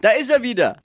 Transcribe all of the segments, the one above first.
Da ist er wieder.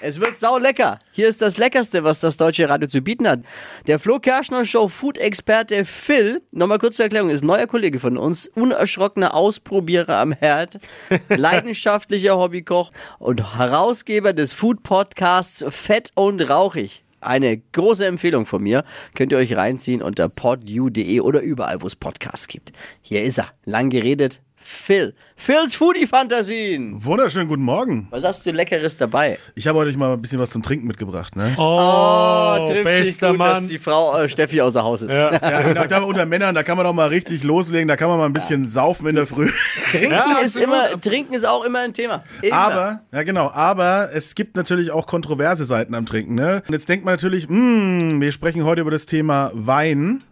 Es wird sau lecker. Hier ist das Leckerste, was das deutsche Radio zu bieten hat. Der Flo Kerschner Show Food-Experte Phil, nochmal kurz zur Erklärung, ist neuer Kollege von uns, unerschrockener Ausprobierer am Herd, leidenschaftlicher Hobbykoch und Herausgeber des Food-Podcasts Fett und Rauchig. Eine große Empfehlung von mir. Könnt ihr euch reinziehen unter podu.de oder überall, wo es Podcasts gibt. Hier ist er. Lang geredet. Phil. Phils Foodie-Fantasien. Wunderschönen guten Morgen. Was hast du Leckeres dabei? Ich habe euch mal ein bisschen was zum Trinken mitgebracht. Ne? Oh, trifft sich bester gut, Mann. dass die Frau äh, Steffi außer Haus ist. Ja, genau, da unter Männern, da kann man doch mal richtig loslegen, da kann man mal ein bisschen saufen in der Früh. Trinken, Ja, ist immer, Trinken ist auch immer ein Thema. Immer. Aber, ja genau, aber es gibt natürlich auch kontroverse Seiten am Trinken. Ne? Und jetzt denkt man natürlich, hm, wir sprechen heute über das Thema Wein.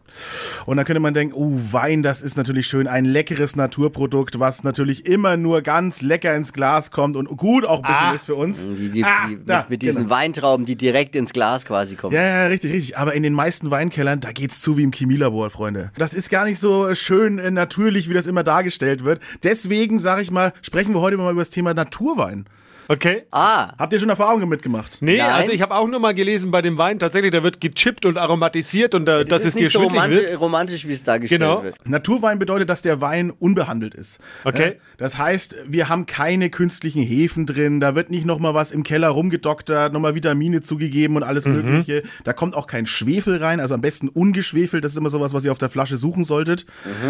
Und dann könnte man denken, oh, Wein, das ist natürlich schön, ein leckeres Naturprodukt, was natürlich immer nur ganz lecker ins Glas kommt und gut auch ein bisschen Ah. ist für uns. Die, die, Ah, die, da, mit, mit diesen genau. Weintrauben, die direkt ins Glas quasi kommen. Ja, ja, richtig, richtig. Aber in den meisten Weinkellern, da geht's zu wie im Chemielabor, Freunde. Das ist gar nicht so schön äh, natürlich, wie das immer dargestellt wird. Deswegen, sage ich mal, sprechen wir heute mal über das Thema Naturwein. Okay. Ah, Habt ihr schon Erfahrungen mitgemacht? Nee, Nein. also ich habe auch nur mal gelesen bei dem Wein, tatsächlich, der wird gechippt und aromatisiert und äh, dass das es ist dir nicht so schwindlig romantisch, wird. romantisch, wie es dargestellt Genau. wird. Naturwein bedeutet, dass der Wein unbehandelt ist. Okay. Ja, Das heißt, wir haben keine künstlichen Hefen drin, da wird nicht nochmal was im Keller rumgedoktert, nochmal Vitamine zugegeben und alles Mögliche. Da kommt auch kein Schwefel rein, also am besten ungeschwefelt, das ist immer sowas, was ihr auf der Flasche suchen solltet.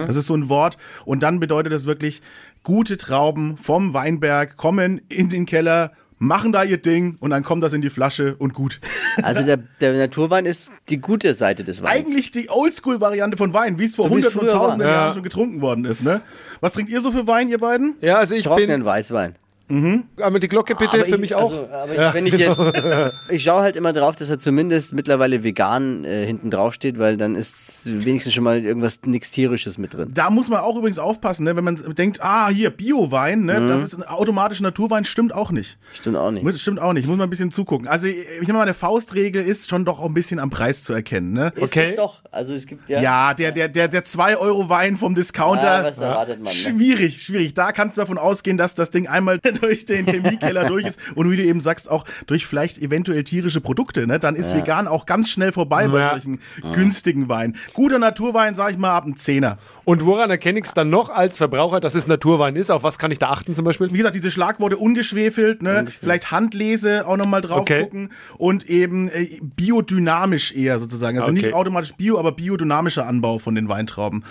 Das ist so ein Wort. Und dann bedeutet das wirklich, gute Trauben vom Weinberg kommen in den Keller, machen da ihr Ding und dann kommt das in die Flasche und gut. Also der, der Naturwein ist die gute Seite des Weins. Eigentlich die Oldschool-Variante von Wein, wie es vor So hunderten und tausenden Ja. Jahren schon getrunken worden ist. Ne? Was trinkt ihr so für Wein, ihr beiden? Ja, also ich Trockenen bin. Weißwein. Einmal die Glocke bitte Aber für ich, mich auch. Also, aber ich, wenn ich jetzt, ich schaue halt immer drauf, dass er zumindest mittlerweile vegan äh, hinten drauf steht, weil dann ist wenigstens schon mal irgendwas nichts tierisches mit drin. Da muss man auch übrigens aufpassen, ne? wenn man denkt, ah, hier, Bio-Wein, ne? das ist ein automatischer Naturwein, stimmt auch nicht. Stimmt auch nicht. Muss- Stimmt auch nicht, muss man ein bisschen zugucken. Also, ich meine mal, eine Faustregel ist schon doch auch ein bisschen am Preis zu erkennen. Ne? Ist Okay. doch. Also es gibt ja. Ja, der, der, der, der 2-Euro-Wein vom Discounter. Ah, was erwartet man, ne? Schwierig, schwierig. Da kannst du davon ausgehen, dass das Ding einmal durch den Chemiekeller durch ist und wie du eben sagst, auch durch vielleicht eventuell tierische Produkte. Ne? Dann ist vegan auch ganz schnell vorbei bei Ja. solchen günstigen Weinen. Guter Naturwein, sag ich mal, ab einem Zehner. Und woran erkenne ich es dann noch als Verbraucher, dass es Naturwein ist? Auf was kann ich da achten zum Beispiel? Wie gesagt, diese Schlagworte ungeschwefelt, ne? vielleicht Handlese auch nochmal drauf Okay. gucken und eben äh, biodynamisch eher sozusagen. Also Okay. nicht automatisch bio, aber biodynamischer Anbau von den Weintrauben.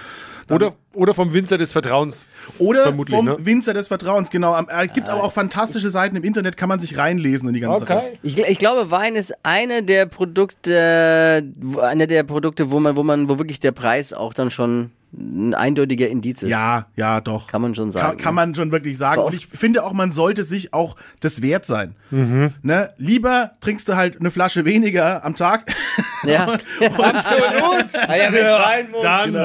Oder, oder vom Winzer des Vertrauens. Oder Vermutlich, vom ne? Winzer des Vertrauens, genau. Am- äh, Es gibt aber auch fantastische Seiten im Internet, kann man sich reinlesen in die ganze Sache. Okay. Ich, gl- ich glaube, Wein ist eine der Produkte, wo- eine der Produkte, wo man, wo man, wo wirklich der Preis auch dann schon ein eindeutiger Indiz ist. Ja, ja, doch. Kann man schon sagen. Kann, kann man schon wirklich sagen. Und ich finde auch, man sollte sich auch das wert sein. Ne? Lieber trinkst du halt eine Flasche weniger am Tag. Ja. Absolut. Ah ja, sein muss. Dann,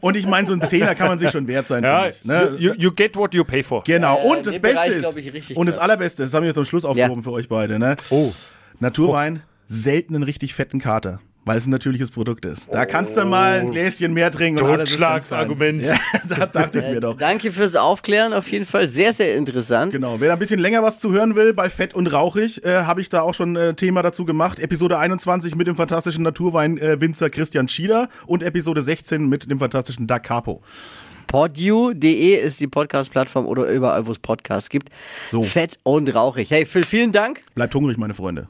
Und ich meine, so ein Zehner kann man sich schon wert sein. ja, ich, ne? you, you get what you pay for. Genau. Ja, und das Beste Bereich, ist, und das. Allerbeste, das haben wir jetzt zum Schluss aufgehoben für euch beide, ne? Oh. Naturwein, selten einen richtig fetten Kater. Weil es ein natürliches Produkt ist. Da kannst du mal ein Gläschen mehr trinken. Totschlagsargument. Ja, das dachte ich mir doch. Danke fürs Aufklären, auf jeden Fall sehr, sehr interessant. Genau, wer da ein bisschen länger was zu hören will, bei Fett und Rauchig, äh, habe ich da auch schon ein äh, Thema dazu gemacht. Episode 21 mit dem fantastischen Naturwein-Winzer Christian Schieder und Episode 16 mit dem fantastischen Da Capo. Podu.de ist die Podcast-Plattform oder überall, wo es Podcasts gibt. So. Fett und rauchig. Hey, Phil, vielen Dank. Bleibt hungrig, meine Freunde.